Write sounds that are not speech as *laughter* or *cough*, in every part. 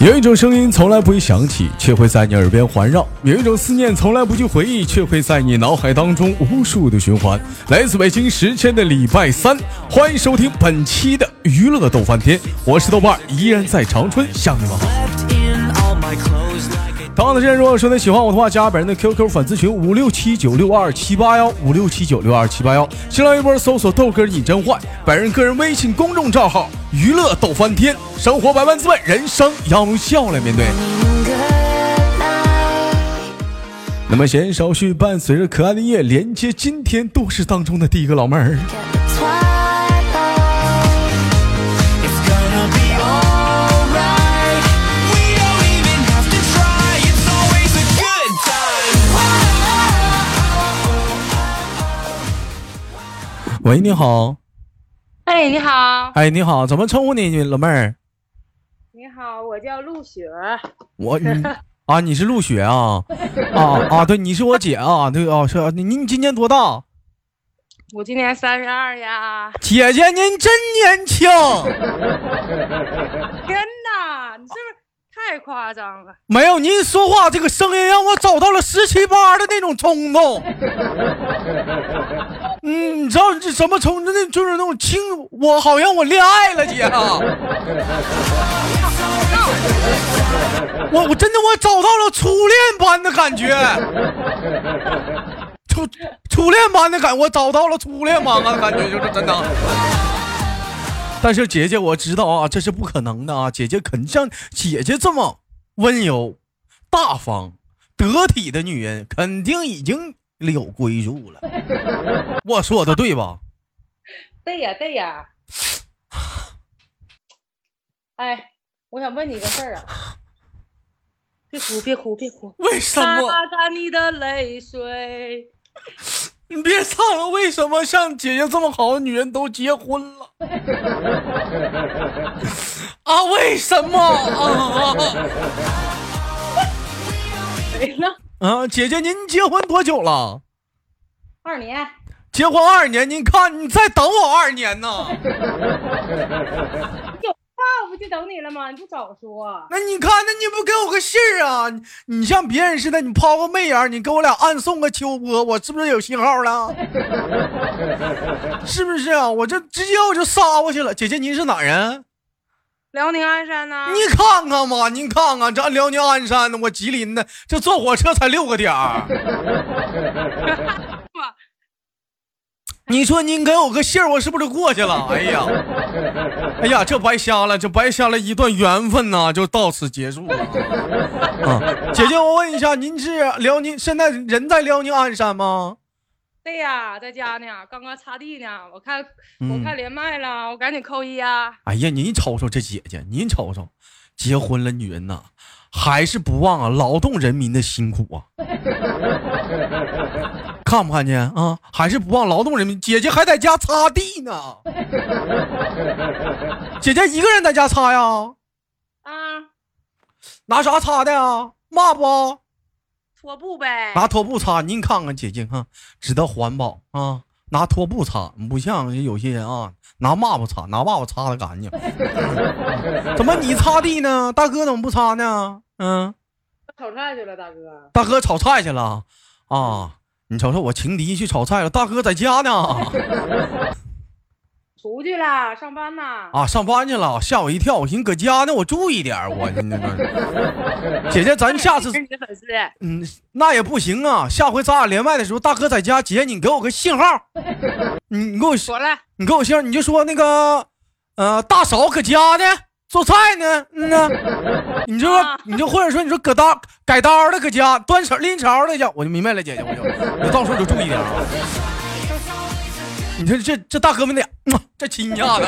有一种声音从来不会响起，却会在你耳边环绕；有一种思念从来不去回忆，却会在你脑海当中无数的循环。来自北京时间的礼拜三，欢迎收听本期的娱乐逗翻天，我是豆瓣，依然在长春向你们好。同样的时间，如果说你喜欢我的话，加本人的 QQ 粉丝群五六七九六二七八幺五六七九六二七八幺，新浪微博搜索豆哥你真坏，本人个人微信公众账号娱乐逗翻天，生活百万滋味，人生要用笑来面对。那么闲言少叙，伴随着可爱的夜，连接今天都市当中的第一个老妹儿。喂，你好。哎，你好。哎，你好，怎么称呼你，老妹儿？你好，我叫陆雪。我你啊，你是陆雪啊？*laughs* 啊啊，对，你是我姐啊？对啊，是啊。你你今年多大？我今年三十二呀。姐姐，您真年轻。太夸张了！没有，您说话这个声音让我找到了十七八的那种冲动。*laughs* 嗯，你知道这什么冲？那就是那种轻，我好像我恋爱了，姐。*laughs* 我我真的我找到了初恋般的感觉，初初恋般的感，我找到了初恋般的感觉，就是真的。但是姐姐，我知道啊，这是不可能的啊！姐姐肯像姐姐这么温柔、大方、得体的女人，肯定已经有归宿了。*laughs* 我说的对吧？对呀，对呀。*sighs* 哎，我想问你个事儿啊！别哭，别哭，别哭！为什么？擦干你的泪水。你别唱了，为什么像姐姐这么好的女人都结婚了？*laughs* 啊，为什么啊？谁呢？啊，姐姐，您结婚多久了？二年。结婚二年，您看，你再等我二年呢。*laughs* 就等你了吗？你不早说。那你看，那你不给我个信儿啊？你像别人似的，你抛个媚眼，你给我俩暗送个秋波，我是不是有信号了？*laughs* 是不是啊？我这直接我就杀过去了。姐姐，您是哪人？辽宁鞍山呢。你看看嘛，您看看这辽宁鞍山的，我吉林的，这坐火车才六个点儿。*laughs* 你说您给我个信儿，我是不是就过去了？*laughs* 哎呀，哎呀，这白瞎了，这白瞎了一段缘分呐，就到此结束了。*laughs* 啊，姐姐，我问一下，您是辽宁，现在人在辽宁鞍山吗？对呀，在家呢，刚刚擦地呢。我看我看连麦了，我赶紧扣一啊。哎呀，您瞅瞅这姐姐，您瞅瞅，结婚了，女人呐。还是不忘啊劳动人民的辛苦啊！*laughs* 看不看见啊？还是不忘劳动人民。姐姐还在家擦地呢。*laughs* 姐姐一个人在家擦呀？啊。拿啥擦的呀？抹不？拖布呗。拿拖布擦。您看看姐姐哈，知道环保啊。拿拖布擦，不像有些人啊，拿抹布擦，拿抹布擦的干净。*laughs* 怎么你擦地呢？大哥怎么不擦呢？嗯，炒菜去了，大哥。大哥炒菜去了啊！你瞅瞅，我情敌去炒菜了，大哥在家呢。出去了，上班呢。啊，上班去了，吓我一跳。我寻思搁家呢，我注意点我姐姐，咱下次 *laughs* 嗯，那也不行啊。下回咱俩连麦的时候，大哥在家，姐你给我个信号。你你给我说了，你给我信号，你就说那个呃，大嫂搁家呢，做菜呢。嗯呢，你就说你就或者说你说搁刀改刀的搁家端勺拎勺的去，我就明白了，姐姐我就你到时候就注意点啊。你说这这大哥们的，这亲家的。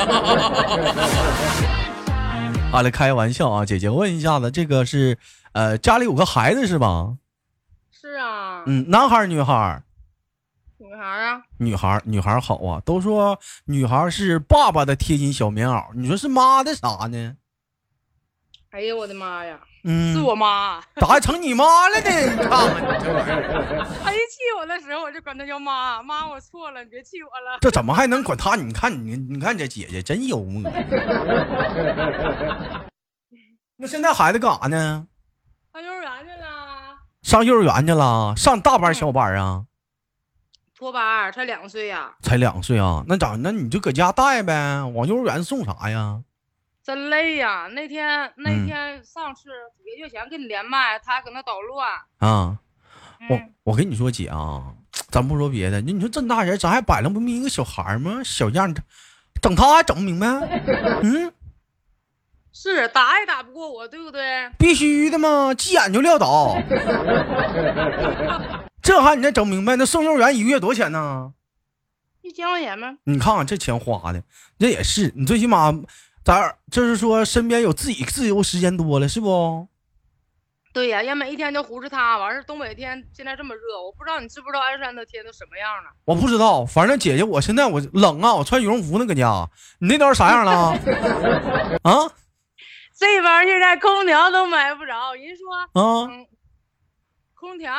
啊，来，开玩笑啊，姐姐问一下子，这个是呃家里有个孩子是吧？是啊。嗯，男孩女孩女孩啊。女孩女孩好啊，都说女孩是爸爸的贴心小棉袄，你说是妈的啥呢？哎呀，我的妈呀！是我妈，*laughs* 咋还成你妈了呢？你看看你这玩意儿，他一气我的时候，我就管他叫妈妈，我错了，你别气我了。这怎么还能管他？你看你，你看这姐姐真幽默。*laughs* 那现在孩子干啥呢？上幼儿园去了。上幼儿园去了？上大班小班啊？托班，才两岁呀。才两岁啊？那咋？那你就搁家带呗，往幼儿园送啥呀？真累呀！那天那天上次几个月前跟你连麦，他还搁那捣乱啊。我我跟你说姐啊，咱不说别的，你你说这么大人，咱还摆弄不明一个小孩吗？小样，整他还整不明白？*laughs* 嗯，是打也打不过我，对不对？必须的嘛，急眼就撂倒。*laughs* 这还你再整明白？那送幼儿园一个月多少钱呢？一千块钱吗？你看看这钱花的，这也是你最起码咋就是说身边有自己自由时间多了，是不？对呀，要每一天就胡着他，完事东北天现在这么热，我不知道你知不知道鞍山的天都什么样了。我不知道，反正姐姐，我现在我冷啊，我穿羽绒服呢，搁家。你那边啥样了？*laughs* 啊？这边现在空调都买不着，人说啊，空调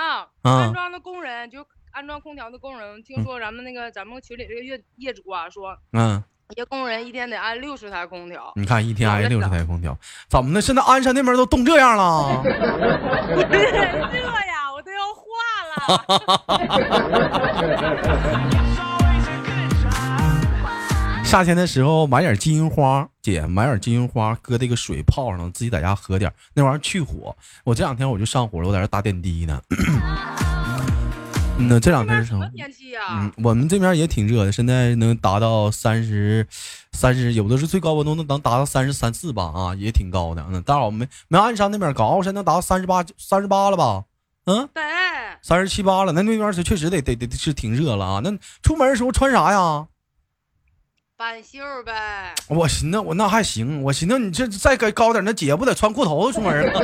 安装的工人就安装空调的工人，听说咱们那个咱们群里这个业业主啊说，嗯。一个工人一天得安六十台空调，你看一天安六十台空调，怎么的？现在鞍山那边都冻这样了？*laughs* 热呀，我都要化了。*laughs* 夏天的时候买点金银花，姐买点金银花，搁这个水泡上，自己在家喝点，那玩意儿去火。我这两天我就上火了，我在这打点滴呢。*coughs* 那这两天是什么天气呀？嗯，我们这边也挺热的，现在能达到三十、三十，有的是最高温度能能达到三十三四吧，啊，也挺高的。嗯，但是我们没鞍山那边高，山能达到三十八、三十八了吧？嗯，对，三十七八了。那那边是确实得得得是挺热了啊。那出门的时候穿啥呀？半袖呗，我寻思我那还行，我寻思你这再该高点，那姐不得穿裤头子出门吗 *laughs*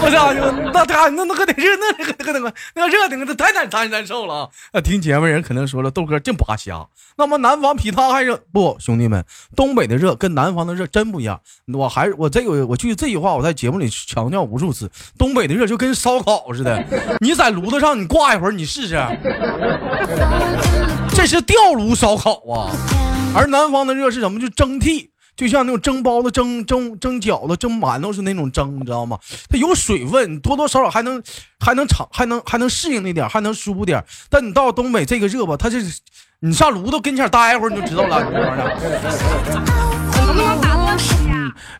我操，那他那那可得热，那可那个那个热的那太难太难受了啊！听节目人可能说了，豆哥净扒瞎。那么南方比他还热不？兄弟们，东北的热跟南方的热真不一样。我还我这个我记这句话我在节目里强调无数次，东北的热就跟烧烤似的，你在炉子上你挂一会儿，你试试。这是吊炉烧烤啊，而南方的热是什么？就蒸屉，就像那种蒸包子、蒸蒸蒸饺子、蒸馒头是那种蒸，你知道吗？它有水分，多多少少还能还能尝，还能还能适应那点，还能舒服点。但你到东北这个热吧，它是你上炉子跟前待一会儿你就知道了，你这玩意儿。*laughs*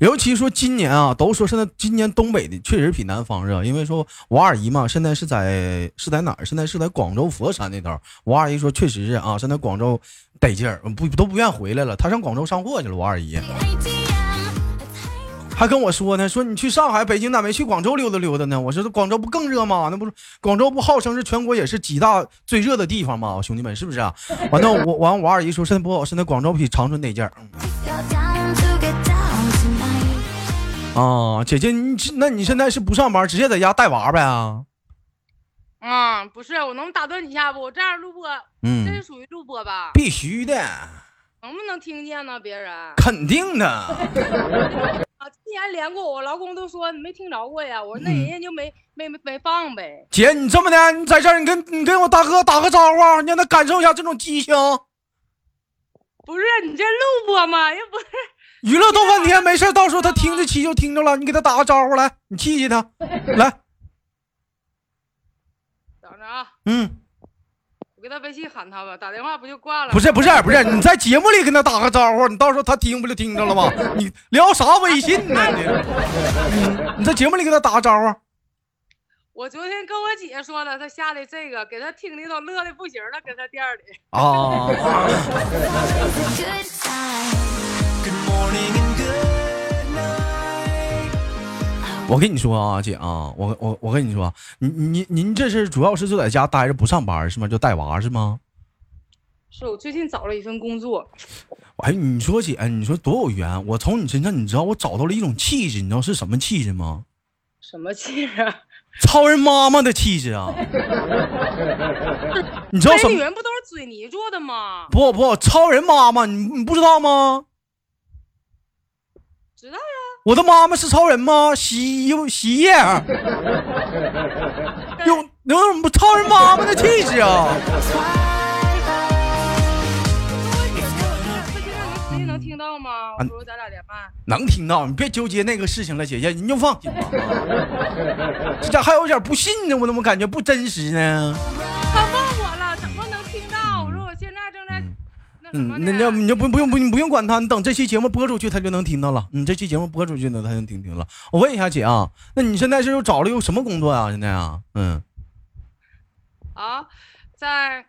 尤其说今年啊，都说现在今年东北的确实比南方热，因为说我二姨嘛，现在是在是在哪儿？现在是在广州佛山那头。我二姨说确实是啊，现在广州得劲儿，不都不愿回来了。她上广州上货去了。我二姨还跟我说呢，说你去上海、北京咋没去广州溜达溜达呢？我说广州不更热吗？那不是广州不号称是全国也是几大最热的地方吗？兄弟们是不是啊？完了我完我二姨说现在不好，现在广州比长春得劲儿。啊，姐姐，你那你现在是不上班，直接在家带娃呗啊？啊，不是，我能打断你一下不？我这样录播，嗯，这是属于录播吧？必须的。能不能听见呢？别人肯定的。*laughs* 啊，之前连过，我老公都说你没听着过呀。我说那人家就没没没没放呗。姐，你这么的，你在这儿，你跟你跟我大哥打个招呼，你让他感受一下这种激情。不是你这录播吗？又不是。娱乐逗翻天，没事，到时候他听得起就听着了。你给他打个招呼来，你气气他，*laughs* 来。等着啊。嗯。我给他微信喊他吧，打电话不就挂了？不是不是不是，你在节目里跟他打个招呼，你到时候他听不就听着了吗？*laughs* 你聊啥微信呢？你你在节目里给他打个招呼。我昨天跟我姐说了，她下的这个给她听的都乐的不行了，搁她店里。啊。*laughs* 我跟你说啊，姐啊，我我我跟你说，您您您这是主要是就在家待着不上班是吗？就带娃是吗？是我最近找了一份工作。哎，你说姐，你说多有缘！我从你身上，你知道我找到了一种气质，你知道是什么气质吗？什么气质？*laughs* 超人妈妈的气质啊！*laughs* 你知道什么？女人不都是嘴泥做的吗？不不，超人妈妈，你你不知道吗？知道呀，我的妈妈是超人吗？洗衣服、洗衣液，*laughs* 有有什么超人妈妈的气质啊？姐姐能听到吗？我说咱俩连麦。能听到，你别纠结那个事情了，姐姐，你就放心吧。啊 *laughs* 这咋还有点不信呢，我怎么感觉不真实呢？*laughs* 嗯，呢。那那你就不不用不用不用管他，你等这期节目播出去，他就能听到了。你这期节目播出去呢，他就能听听了。我问一下姐啊，那你现在是又找了又什么工作啊？现在啊，嗯，啊，在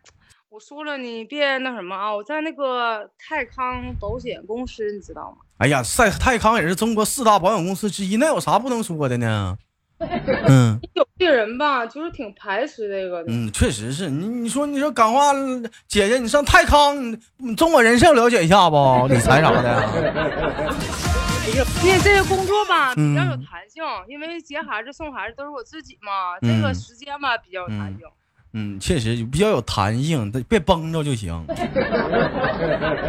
我说了，你别那什么啊！我在那个泰康保险公司，你知道吗？哎呀，赛泰康也是中国四大保险公司之一，那有啥不能说的呢？*laughs* 嗯有些人吧，就是挺排斥这个的。嗯，确实是你你说你说港话姐姐，你上泰康，你你中国人寿了解一下不？*laughs* 理财啥的。*laughs* 因为这个工作吧比较有嗯弹性，因为接孩子送孩子都是我自己嘛，嗯这个时间吧比较有弹性。嗯，确实比较有弹性，别绷着就行。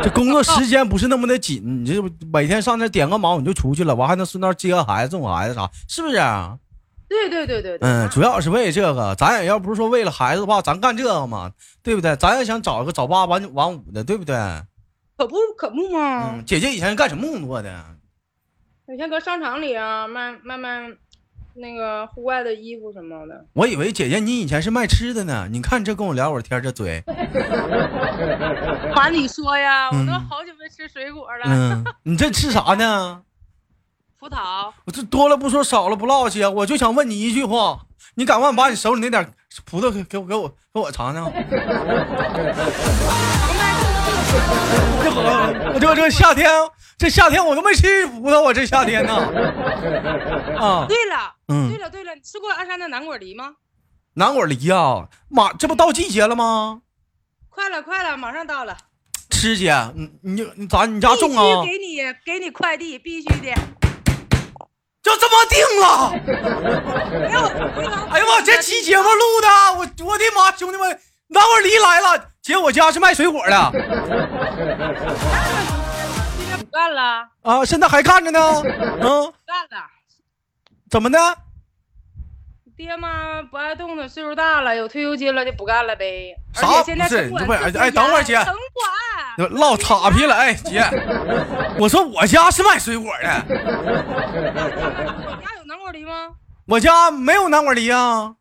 这工作时间不是那么的紧，你这不每天上那点个忙你就出去了，完还能顺道接个孩子、送个孩子啥，是不是、啊？对对对对对。嗯，主要是为这个，咱也要不是说为了孩子的话，咱干这个嘛，对不对？咱也想找一个早八晚晚五的，对不对？可不可不嘛！嗯，姐姐以前是干什么工作的？以前搁商场里啊卖卖卖那个户外的衣服什么的。我以为姐姐你以前是卖吃的呢。你看这跟我聊会儿天，这嘴，*laughs* 管你说呀，我都嗯好久没吃水果了。嗯，你这吃啥呢？葡萄，我这多了不说，少了不唠去啊！我就想问你一句话，你敢不敢把你手里那点葡萄给给我给我给我尝尝？*laughs* 这好，我这这夏天，这夏天我都没吃葡萄，我这夏天呢。啊，对了，嗯对了对了，你吃过鞍山的南果梨吗？南果梨呀、马这不到季节了吗？快了快了，马上到了，吃姐，你你你咋你家必须种啊？给你给你快递，必须的。就这么定了？哎呀妈，这期节目录的，我我的妈，兄弟们，南果梨来了，姐，我家是卖水果的干了，啊，现在还干着呢。嗯，干了。怎么的？爹妈不爱动的，岁数大了，有退休金了就不干了呗。啥且现在不是城管这不是哎等会儿姐严城管。唠岔皮了，哎姐，*laughs* 我说我家是卖水果的，我家有南果梨吗？我家没有南果梨啊。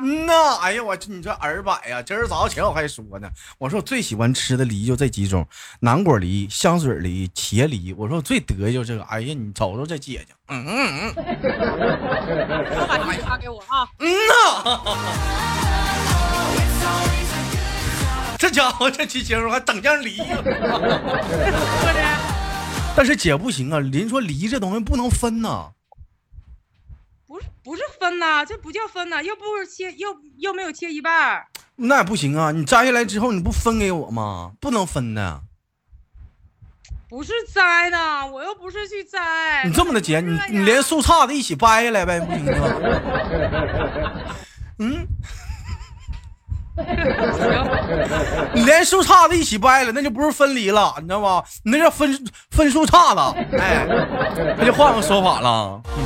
嗯呐，哎呀，我这你这耳摆呀！今儿早前我还说呢，我说我最喜欢吃的梨就这几种：南果梨、香水梨、茄梨。我说我最得意就这个。哎呀，你瞅瞅这姐姐，嗯嗯嗯我把地址发给我啊。嗯呐，这家伙这期节目还整件梨。但是姐不行啊，人说梨这东西不能分呐。不是不是分呐，这不叫分呐，又不是切又又没有切一半儿。那也不行啊！你摘下来之后，你不分给我吗？不能分的。不是摘的，我又不是去摘。你这么的姐，你你连树杈子一起掰下来呗，不行吗？嗯，行，你连树杈子一起掰了，那就不是分离了，你知道吗？你那叫分分树杈子，哎，那就换个说法了。嗯，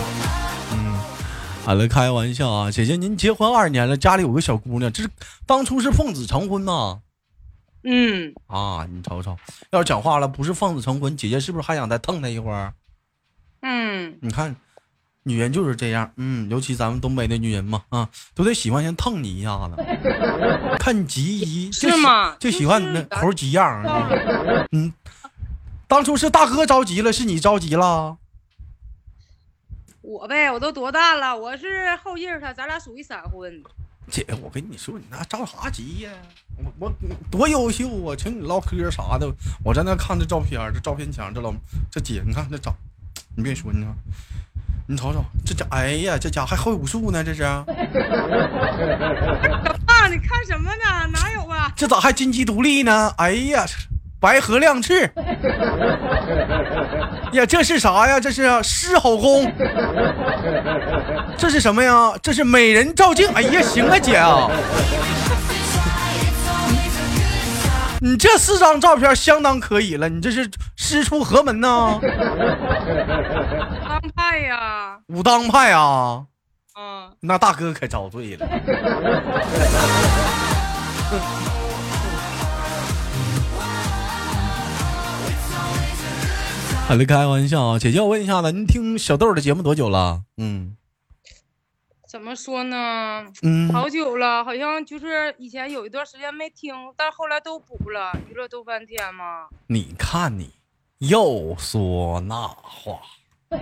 好了，开玩笑啊，姐姐，您结婚二年了，家里有个小姑娘，这是当初是奉子成婚呐。嗯，啊，你瞅瞅，要是讲话了，不是奉子成婚，姐姐是不是还想再蹭他一会儿？嗯，你看，女人就是这样，嗯，尤其咱们东北的女人嘛，啊，都得喜欢先蹭你一下子，*laughs* 看你急一，就是喜吗就喜欢你那猴急样儿。嗯，当初是大哥着急了，是你着急了？我呗，我都多大了？我是后劲儿他，咱俩属于闪婚。姐，我跟你说，你那着啥急呀？我我多优秀啊！请你唠嗑啥的，我在那看这照片，这照片墙，这老这姐，你看这长，你别说，你看，你瞅瞅这家，哎呀，这家还会武术呢，这是。啊，*laughs* 你看什么呢？哪有啊？这咋还金鸡独立呢？哎呀，白鹤亮翅！*laughs* 呀，这是啥呀？这是啊狮吼功。这是什么呀？这是美人照镜。哎呀，行啊，姐啊，你这四张照片相当可以了。你这是师出何门呢？武？当派呀，武当派啊？嗯，那大哥可遭罪了。*laughs* 好了，开玩笑啊！姐姐，我问一下子，您听小豆的节目多久了？嗯怎么说呢？嗯，好久了，好像就是以前有一段时间没听，但是后来都补了。娱乐都翻天嘛，你看你又说那话，*laughs* 哎，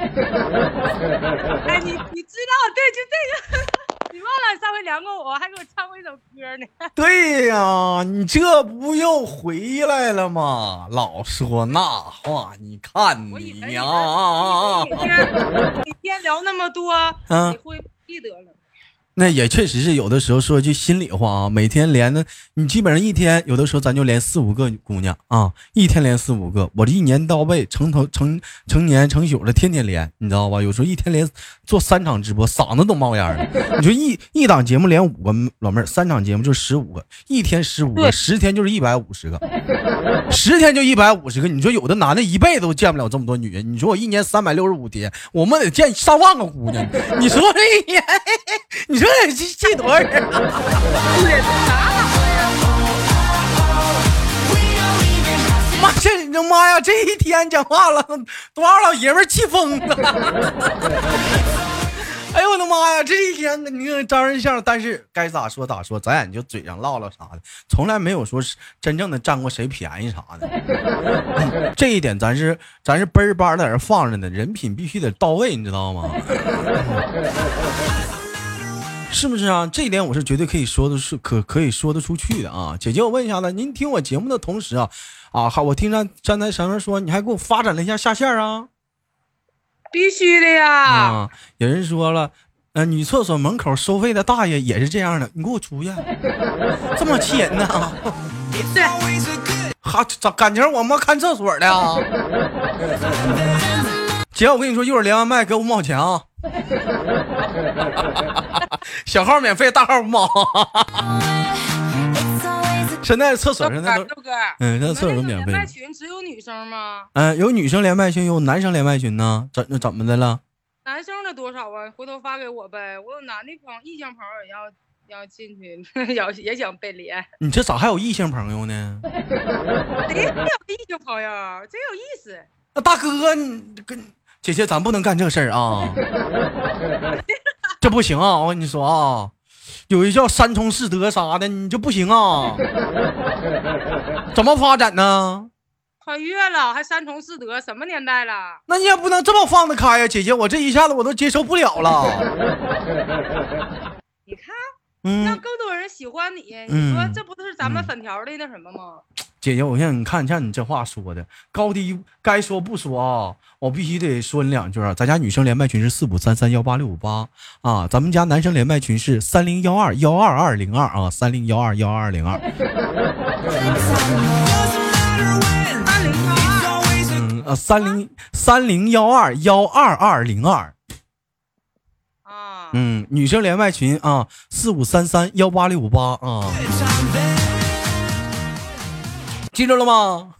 你你知道，对，就这个，你忘了上回量过我，还给我唱过一首歌呢。*laughs* 对呀，你这不又回来了吗？老说那话，你看你呀啊你每天每天聊那么多，嗯你会不记得了？那也确实是有的时候说句心里话啊，每天连的，你基本上一天有的时候咱就连四五个姑娘啊，一天连四五个，我这一年到位，成头成成年成宿的，天天连，你知道吧？有时候一天连做三场直播，嗓子都冒烟了。你说一一档节目连五个老妹儿，三场节目就十五个，一天十五个，十天就是一百五十个，十天就一百五十个。你说有的男的一辈子都见不了这么多女人，你说我一年三百六十五天，我们得见上万个姑娘，你说这一年，*laughs* 你说得记记多少人啊？妈，这你妈呀！这一天讲话了，多少老爷们气疯了！*laughs* 哎呦我的妈呀！这一天你看张人相，但是该咋说咋说，咱也就嘴上唠唠啥的，从来没有说是真正的占过谁便宜啥的。*laughs* 这一点咱是咱是奔儿班在这放着呢，人品必须得到位，你知道吗？*laughs* 是不是啊？这一点我是绝对可以说的是可可以说得出去的啊！姐姐，我问一下子，您听我节目的同时啊，啊，好，我听着站在上面说，你还给我发展了一下下线啊必须的呀！啊！有人说了，呃，女厕所门口收费的大爷也是这样的，你给我出去，这么气人呢？对，哈，咋感情我们看厕所的啊？姐，我跟你说，一会儿连完麦给我五毛钱啊！*laughs* 小号免费，大号五毛。*laughs* 现在厕所现在都，嗯，现在厕所都免费连。麦群只有女生吗？嗯、有女生连麦群，有男生连麦群呢。怎那怎么的了？男生的多少啊？回头发给我呗。我有男的朋友，异性朋友也要要进去，*laughs* 要也想被连。你这咋还有异性朋友呢？谁没有异性朋友？真有意思。那大哥，你跟姐姐，咱不能干这事儿啊！这不行啊！我跟你说啊，有一叫三从四德啥的，你就不行啊！怎么发展呢？穿越了，还三从四德，什么年代了？那你也不能这么放得开呀，姐姐，我这一下子我都接受不了了。你看，让嗯，更多人喜欢你，嗯你说这不是咱们嗯粉条的那什么吗？姐姐，我现在你看，像你这话说的，高低该说不说啊，我必须得说你两句啊。咱家女生连麦群是四五三三幺八六五八啊，咱们家男生连麦群是三零幺二幺二二零二啊，三零幺二幺二零二。三零二，嗯呃，三零三零幺二幺二二零二。啊，嗯，女生连麦群啊，四五三三幺八六五八啊，记住了吗？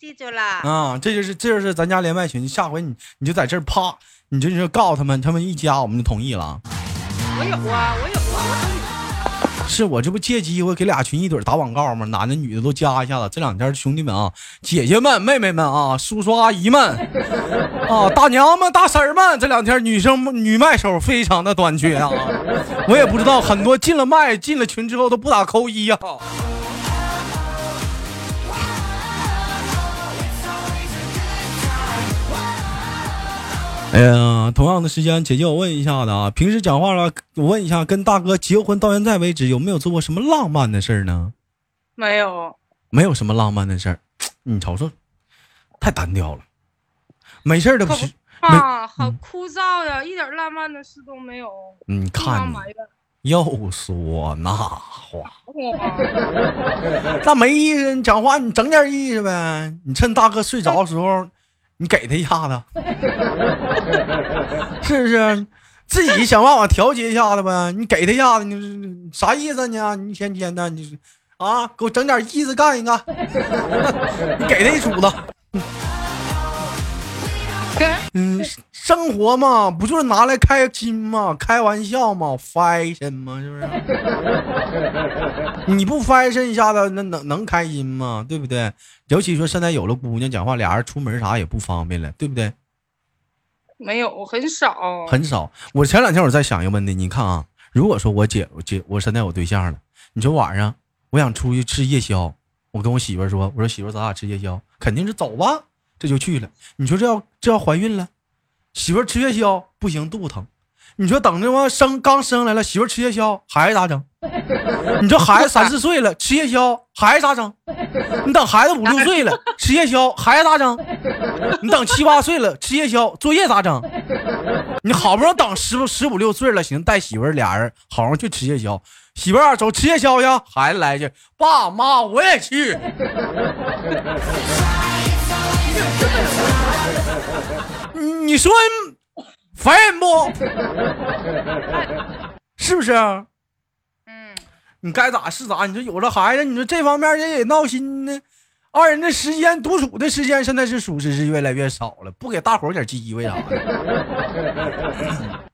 记住了。啊，这就是这就是咱家连麦群，下回你你就在这儿啪，你就就告诉他们，他们一加我们就同意了。我有啊，我有啊，是我这不借机会给俩群一怼打广告吗？男的女的都加一下子。这两天兄弟们啊，姐姐们、妹妹们啊，叔叔阿姨们 *laughs* 啊，大娘们、大婶儿们，这两天女生女麦手非常的短缺啊。我也不知道，很多进了麦、进了群之后都不打扣一呀、哎呀，同样的时间，姐姐，我问一下子啊，平时讲话了，我问一下，跟大哥结婚到现在为止，有没有做过什么浪漫的事儿呢？没有，没有什么浪漫的事儿，*tsk* 你瞅瞅，太单调了。没事儿的不是，啊，好枯燥呀，一点浪漫的事都没有。你看又说那话，*laughs* 那没意思。你讲话你整点意思呗。你趁大哥睡着的时候，你给他一下子，*laughs* 是不是？自己想办法调节一下子呗。你给他一下子，你啥意思呢？你一天天的，你啊，给我整点意思干一干。*laughs* 你给他一杵子。嗯，生活嘛，不就是拿来开心嘛？开玩笑嘛？fashion 吗？是不是？*laughs* 你不 fashion 一下子，那能能开心吗？对不对？尤其说现在有了姑娘，讲话俩人出门啥也不方便了，对不对？没有，很少，很少。我前两天我在想一个问题，你看啊，如果说我姐我姐我现在有对象了，你说晚上我想出去吃夜宵，我跟我媳妇说，我说媳妇咱俩吃夜宵，肯定是走吧，这就去了。你说这要这要怀孕了，媳妇吃夜宵不行，肚子疼。你说等着我生刚生来了，媳妇吃夜宵，孩子咋整？你说孩子三四岁了，吃夜宵，孩子咋整？你等孩子五六岁了，吃夜宵，孩子咋整？你等七八岁了，吃夜宵，作业咋整？你好不容易等十十五六岁了，行，带媳妇俩人好好去吃夜宵。媳妇走吃夜宵去，孩子来一句，爸妈我也去。你你说烦人不？是不是？嗯，你该咋是咋。你说有了孩子，你说这方面也也闹心呢。二人的时间独处的时间，现在是属实是越来越少了，不给大伙儿点机会啥的。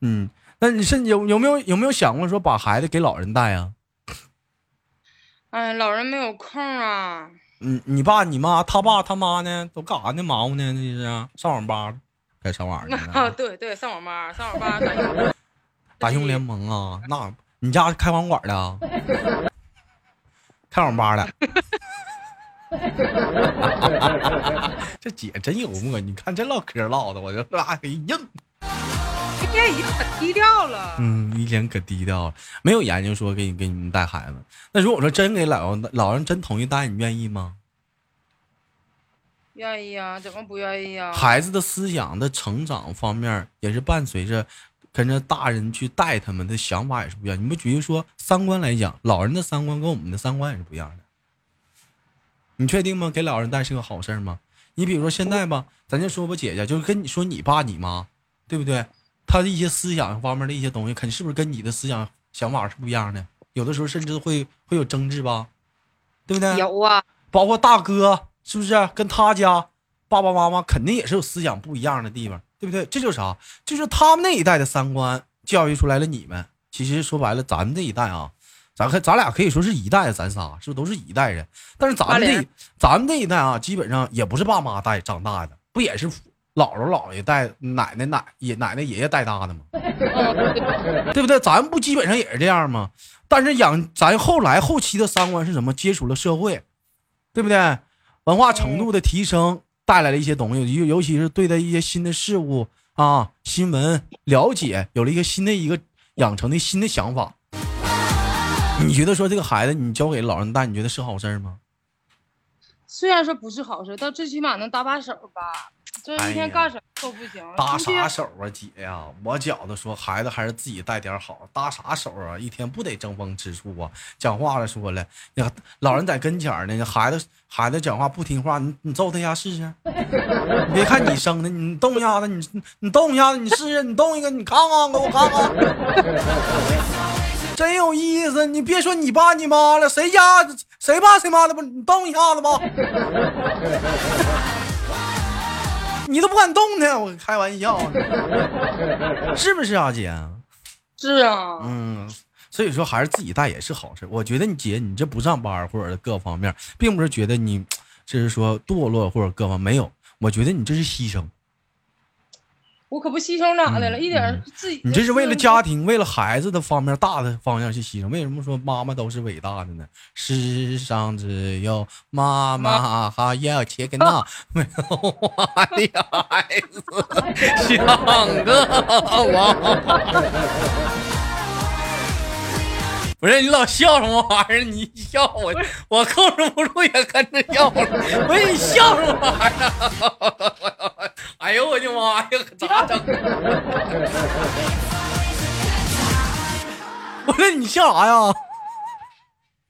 嗯，那你是有有没有有没有想过说把孩子给老人带啊？哎，老人没有空啊。嗯，你爸、你妈、他爸、他妈呢？都干啥呢？忙活呢？这是上网吧，该上网去 *laughs* 啊，对对，上网吧，上网吧打英雄打英雄联盟啊？那你家开网管的啊？开网吧的？*laughs* 这姐真幽默，你看这唠嗑唠的，我就拉给硬。今天已经很低调了。嗯，一天可低调了，没有研究说给你给你们带孩子。那如果说真给老人老人真同意带，你愿意吗？愿意啊？怎么不愿意啊？孩子的思想的成长方面也是伴随着跟着大人去带他们的想法也是不一样。你们举例说三观来讲，老人的三观跟我们的三观也是不一样的。你确定吗？给老人带是个好事儿吗？你比如说现在吧，咱就说吧，姐姐，就是跟你说你爸你妈，对不对？他的一些思想方面的一些东西，肯是不是跟你的思想想法是不一样的？有的时候甚至会会有争执吧，对不对？有啊，包括大哥是不是跟他家爸爸妈妈肯定也是有思想不一样的地方，对不对？这就是啥？就是他们那一代的三观教育出来了你们。其实说白了，咱们这一代啊，咱可咱俩可以说是一代，咱仨是不是都是一代人？但是咱们这咱们这一代啊，基本上也不是爸妈带长大的，不也是姥姥姥爷带、奶奶奶爷奶奶爷爷带大的吗？对不对？咱不基本上也是这样吗？但是养咱后来后期的三观是什么？接触了社会，对不对？文化程度的提升带来了一些东西，尤尤其是对待一些新的事物啊、新闻了解，有了一个新的一个养成的新的想法。你觉得说这个孩子你交给老人带，你觉得是好事儿吗？虽然说不是好事，但最起码能搭把手吧。这一天干什么都不行，搭啥手啊，姐呀、我觉得说孩子还是自己带点好，搭啥手啊？一天不得争风吃醋啊！讲话了说了，那，老人在跟前儿呢，孩子孩子讲话不听话，你你揍他一下试试？你 *laughs* 别看你生的，你动一下子，你你动一下子，你试试，你动一个，你看看，给我看看。真有意思，你别说你爸你妈了，谁家谁爸谁妈的不？你动一下子吧，*laughs* 你都不敢动呢，我开玩笑呢，是不是啊，姐？是啊，嗯，所以说还是自己带也是好事。我觉得你姐你这不上班或者各方面，并不是觉得你这是说堕落或者各方没有，我觉得你这是牺牲，我可不牺牲咋的了，嗯一点自己。你这是为了家庭、为了孩子的方面大的方向去牺牲。为什么说妈妈都是伟大的呢？世上只有妈妈还要切克闹，*laughs* 没有我的孩子 *laughs* 像个我。不是你老笑什么玩意儿？你一笑我我控制不住也跟着笑了。我说你笑什么玩意儿？哎呦我的妈呀，可咋整？*laughs* 我说你笑啥呀？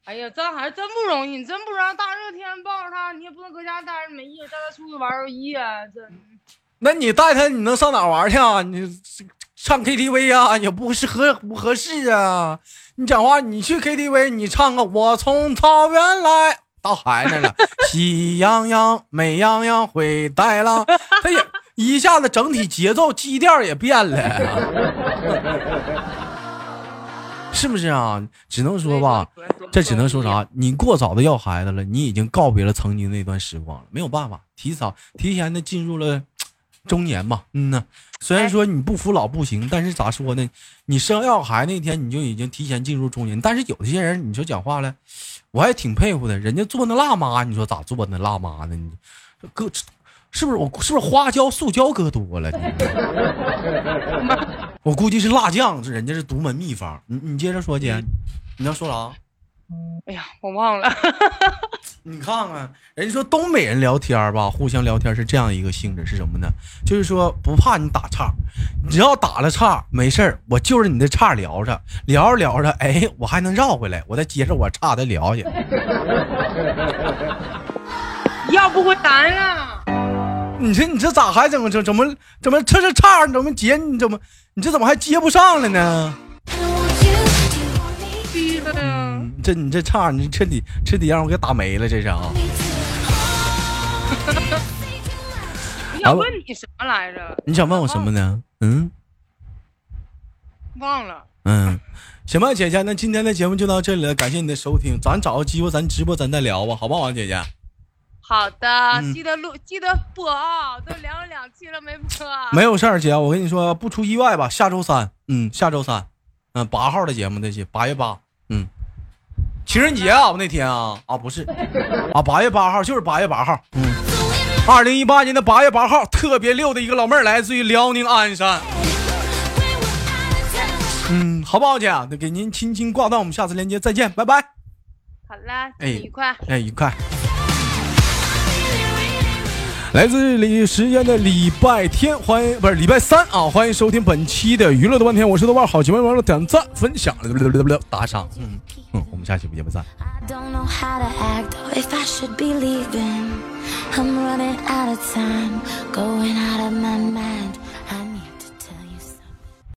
哎呀，这还真不容易，你真不知道大热天抱着他，你也不能搁家待着没意思，带他出去玩游一啊，真。那你带他，你能上哪玩去啊？你唱 KTV 啊，也不是合不合适啊。你讲话，你去 KTV，你唱个《我从草原来》，到海那了，*laughs* 喜羊羊，美羊羊，灰带浪。他也一下子整体节奏基调也变了，是不是啊？只能说吧，这只能说啥？你过早的要孩子了，你已经告别了曾经那段时光了，没有办法，提早提前的进入了中年嘛。嗯呐，虽然说你不服老不行，但是咋说呢？你生要孩子那天你就已经提前进入中年，但是有些人你说讲话了，我还挺佩服的，人家做那辣妈，你说咋做那辣妈呢？你哥是不是我是不是花椒素椒搁多了？*laughs* 我估计是辣酱，这人家是独门秘方。你你接着说姐，你要说啥？哎呀，我忘了。你看看，人家说东北人聊天吧，互相聊天是这样一个性质，是什么呢？就是说不怕你打岔，只要打了岔没事儿，我就着你的岔聊着，聊着聊着，哎，我还能绕回来，我再接着我岔的聊去。*laughs* 要不回来了。你这你这咋还怎么怎怎么怎么这是岔？怎么接？你怎么你这怎么还接不上了呢？这你这岔，你彻底彻底让我给打没了，这是啊！*laughs* 我想问你什么来着？你想问我什么呢？嗯忘了。嗯，行吧，姐姐，那今天的节目就到这里了，感谢你的收听，咱找个机会咱直播咱再聊吧，好不好，姐姐？好的，记得录，记得播啊！都聊了两期了没播。没有事儿，姐，我跟你说，不出意外吧，下周三，嗯，下周三，嗯，八号的节目那些，八月八，嗯，情人节啊，那天啊，啊不是，啊八月八号就是八月八号，嗯，二零一八年的八月八号，特别溜的一个老妹儿，来自于辽宁鞍山，嗯，好不好，姐？那给您轻轻挂断，我们下次连接再见，拜拜。好啦，哎，愉快，哎，愉快。来自礼时间的礼拜天，欢迎不是礼拜三啊！欢迎收听本期的娱乐的半天，我是豆瓣，好姐妹完了点赞分享，打赏，嗯嗯，我们下期不见不散。I'm